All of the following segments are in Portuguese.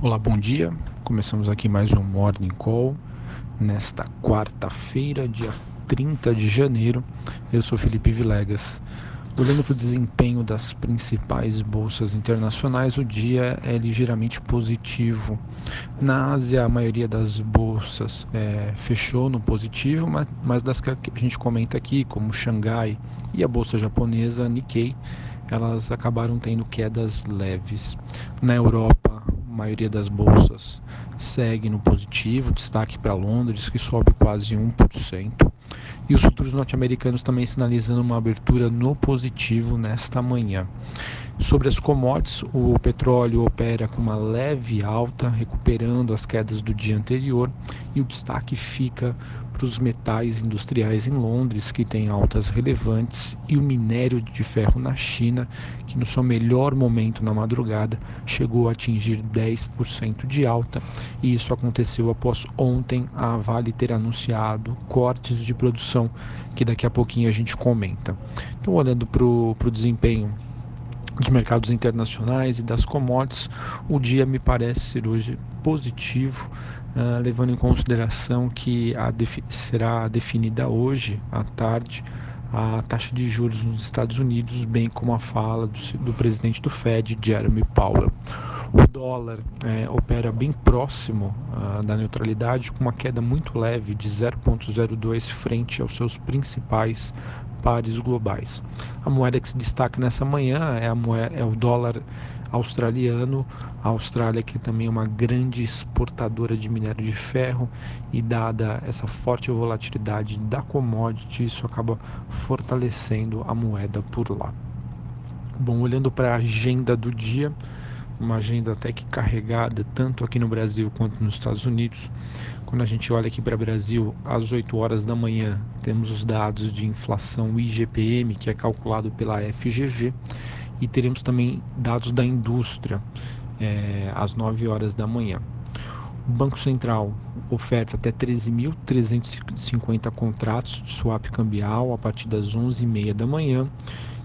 Olá, bom dia. Começamos aqui mais um Morning Call nesta quarta-feira, dia 30 de janeiro. Eu sou Felipe Vilegas. Olhando para o desempenho das principais bolsas internacionais, o dia é ligeiramente positivo. Na Ásia, a maioria das bolsas é, fechou no positivo, mas, mas das que a gente comenta aqui, como Xangai e a bolsa japonesa Nikkei, elas acabaram tendo quedas leves. Na Europa, maioria das bolsas segue no positivo, destaque para Londres, que sobe quase 1%, e os futuros norte-americanos também sinalizando uma abertura no positivo nesta manhã. Sobre as commodities, o petróleo opera com uma leve alta, recuperando as quedas do dia anterior, e o destaque fica para os metais industriais em Londres, que tem altas relevantes, e o minério de ferro na China, que no seu melhor momento na madrugada chegou a atingir 10% de alta, e isso aconteceu após ontem a Vale ter anunciado cortes de produção, que daqui a pouquinho a gente comenta. Então, olhando para o desempenho dos mercados internacionais e das commodities, o dia me parece ser hoje positivo, uh, levando em consideração que a defi será definida hoje à tarde a taxa de juros nos Estados Unidos, bem como a fala do, do presidente do Fed, Jeremy Powell. O dólar é, opera bem próximo uh, da neutralidade, com uma queda muito leve de 0,02 frente aos seus principais pares globais. A moeda que se destaca nessa manhã é, moeda, é o dólar australiano. A Austrália, que também é uma grande exportadora de minério de ferro, e dada essa forte volatilidade da commodity, isso acaba fortalecendo a moeda por lá. Bom, olhando para a agenda do dia, uma agenda até que carregada, tanto aqui no Brasil quanto nos Estados Unidos. Quando a gente olha aqui para o Brasil, às 8 horas da manhã, temos os dados de inflação IGPM, que é calculado pela FGV, e teremos também dados da indústria é, às 9 horas da manhã. O Banco Central oferta até 13.350 contratos de swap cambial a partir das 11h30 da manhã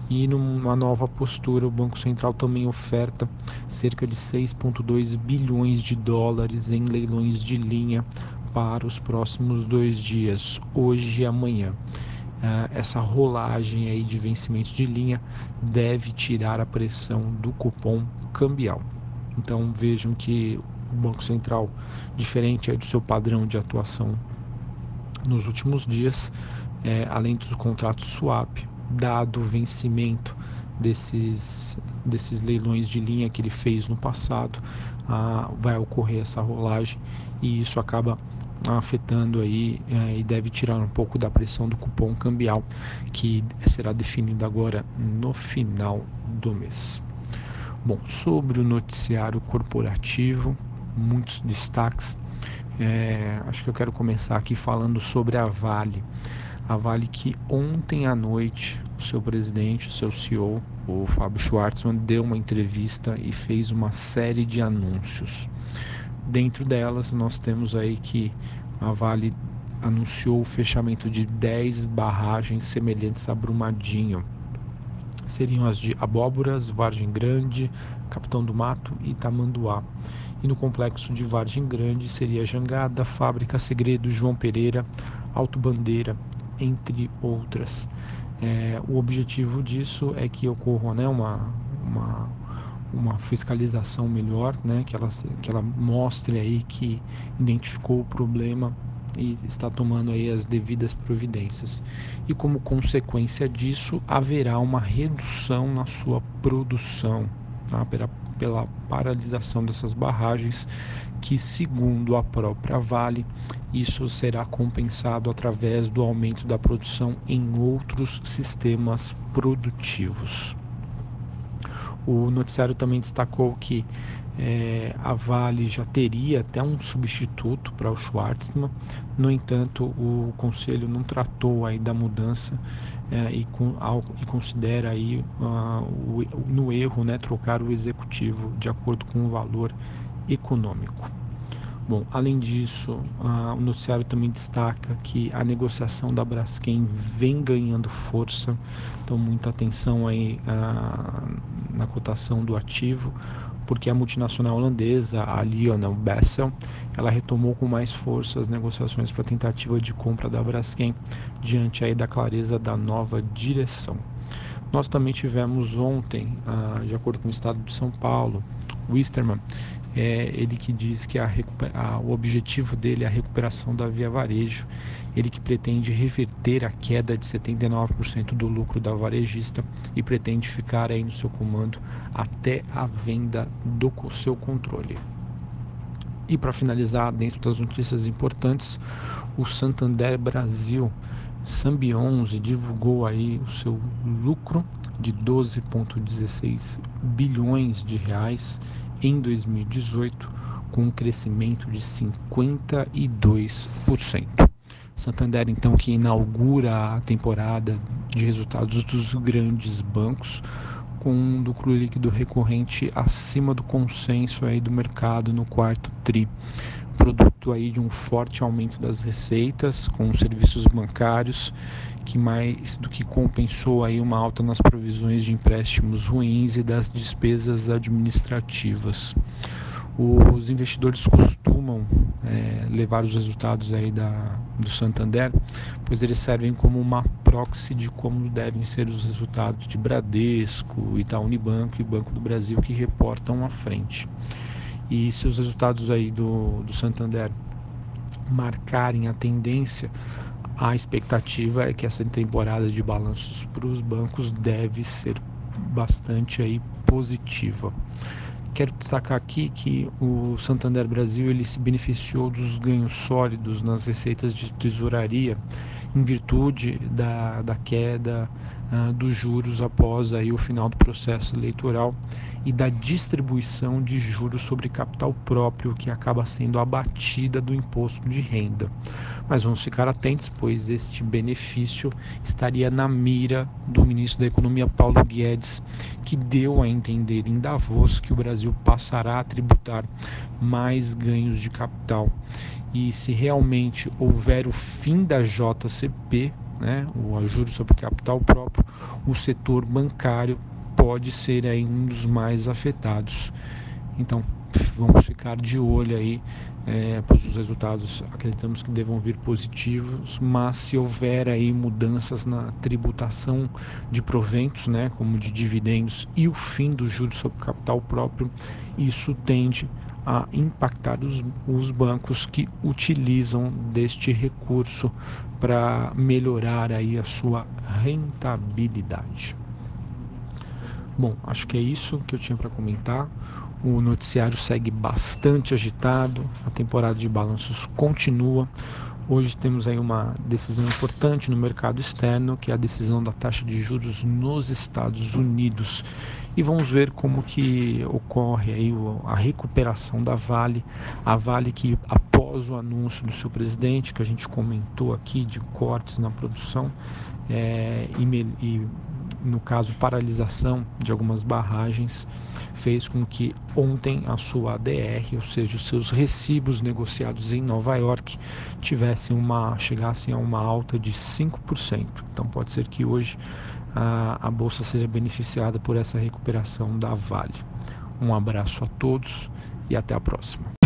e numa nova postura, o Banco Central também oferta cerca de 6,2 bilhões de dólares em leilões de linha para os próximos dois dias, hoje e amanhã. Uh, essa rolagem aí de vencimento de linha deve tirar a pressão do cupom cambial. Então vejam que o Banco Central, diferente do seu padrão de atuação nos últimos dias, é, além dos contratos swap, dado o vencimento desses, desses leilões de linha que ele fez no passado, ah, vai ocorrer essa rolagem e isso acaba afetando aí é, e deve tirar um pouco da pressão do cupom cambial que será definido agora no final do mês. Bom, sobre o noticiário corporativo, muitos destaques. É, acho que eu quero começar aqui falando sobre a Vale. A Vale que ontem à noite o seu presidente, o seu CEO, o Fábio Schwartzman, deu uma entrevista e fez uma série de anúncios. Dentro delas, nós temos aí que a Vale anunciou o fechamento de 10 barragens semelhantes a Brumadinho. Seriam as de Abóboras, Vargem Grande, Capitão do Mato e Tamanduá. E no complexo de Vargem Grande seria Jangada, Fábrica Segredo, João Pereira, Alto Bandeira, entre outras. É, o objetivo disso é que ocorra né, uma, uma, uma fiscalização melhor, né, que, ela, que ela mostre aí que identificou o problema e está tomando aí as devidas providências. E como consequência disso, haverá uma redução na sua produção, tá? pela, pela paralisação dessas barragens, que segundo a própria Vale, isso será compensado através do aumento da produção em outros sistemas produtivos. O noticiário também destacou que é, a Vale já teria até um substituto para o Schwartzman, no entanto, o Conselho não tratou aí da mudança é, e, com, ao, e, considera aí uh, o, no erro né, trocar o executivo de acordo com o valor econômico. Bom, além disso, uh, o noticiário também destaca que a negociação da Braskem vem ganhando força, então muita atenção aí uh, na, cotação do ativo, porque a multinacional holandesa, a Lionel Bessel, ela retomou com mais força as negociações para a tentativa de compra da Braskem, diante aí da clareza da nova direção. Nós também tivemos ontem, de acordo com o Estado de São Paulo, Wisterman, é ele que diz que a, a, o objetivo dele é a recuperação da Via Varejo, ele que pretende reverter a queda de 79% do lucro da varejista e pretende ficar aí no seu comando até a venda do seu controle. E para finalizar, dentro das notícias importantes, o Santander Brasil Sambi11 divulgou aí o seu lucro de 12,16 bilhões de reais em 2018, com um crescimento de 52%. Santander, então, que inaugura a temporada de resultados dos grandes bancos, com um lucro líquido recorrente acima do consenso aí do mercado no quarto TRI produto aí de um forte aumento das receitas com os serviços bancários, que mais do que compensou aí uma alta nas provisões de empréstimos ruins e das despesas administrativas. Os investidores costumam é, levar os resultados aí da, do Santander, pois eles servem como uma proxy de como devem ser os resultados de Bradesco, Itaú Unibanco e Banco do Brasil que reportam à frente e se os resultados aí do, do Santander marcarem a tendência, a expectativa é que essa temporada de balanços para os bancos deve ser bastante aí positiva. Quero destacar aqui que o Santander Brasil ele se beneficiou dos ganhos sólidos nas receitas de tesouraria em virtude da, da queda uh, dos juros após aí o final do processo eleitoral e da distribuição de juros sobre capital próprio que acaba sendo abatida do imposto de renda. Mas vamos ficar atentos, pois este benefício estaria na mira do ministro da Economia Paulo Guedes, que deu a entender em Davos que o Brasil passará a tributar mais ganhos de capital. E se realmente houver o fim da JCP, né, o juros sobre capital próprio, o setor bancário pode ser aí um dos mais afetados. Então, vamos ficar de olho aí, é, pois os resultados acreditamos que devam vir positivos, mas se houver aí mudanças na tributação de proventos, né, como de dividendos e o fim do juros sobre capital próprio, isso tende a impactar os, os bancos que utilizam deste recurso para melhorar aí a sua rentabilidade. Bom, acho que é isso que eu tinha para comentar. O noticiário segue bastante agitado, a temporada de balanços continua. Hoje temos aí uma decisão importante no mercado externo, que é a decisão da taxa de juros nos Estados Unidos. E vamos ver como que ocorre aí a recuperação da Vale, a Vale que após o anúncio do seu presidente, que a gente comentou aqui de cortes na produção é, e, e no caso paralisação de algumas barragens, fez com que ontem a sua ADR, ou seja, os seus recibos negociados em Nova York, tivessem uma chegassem a uma alta de 5%. Então pode ser que hoje a, a bolsa seja beneficiada por essa recuperação da Vale. Um abraço a todos e até a próxima.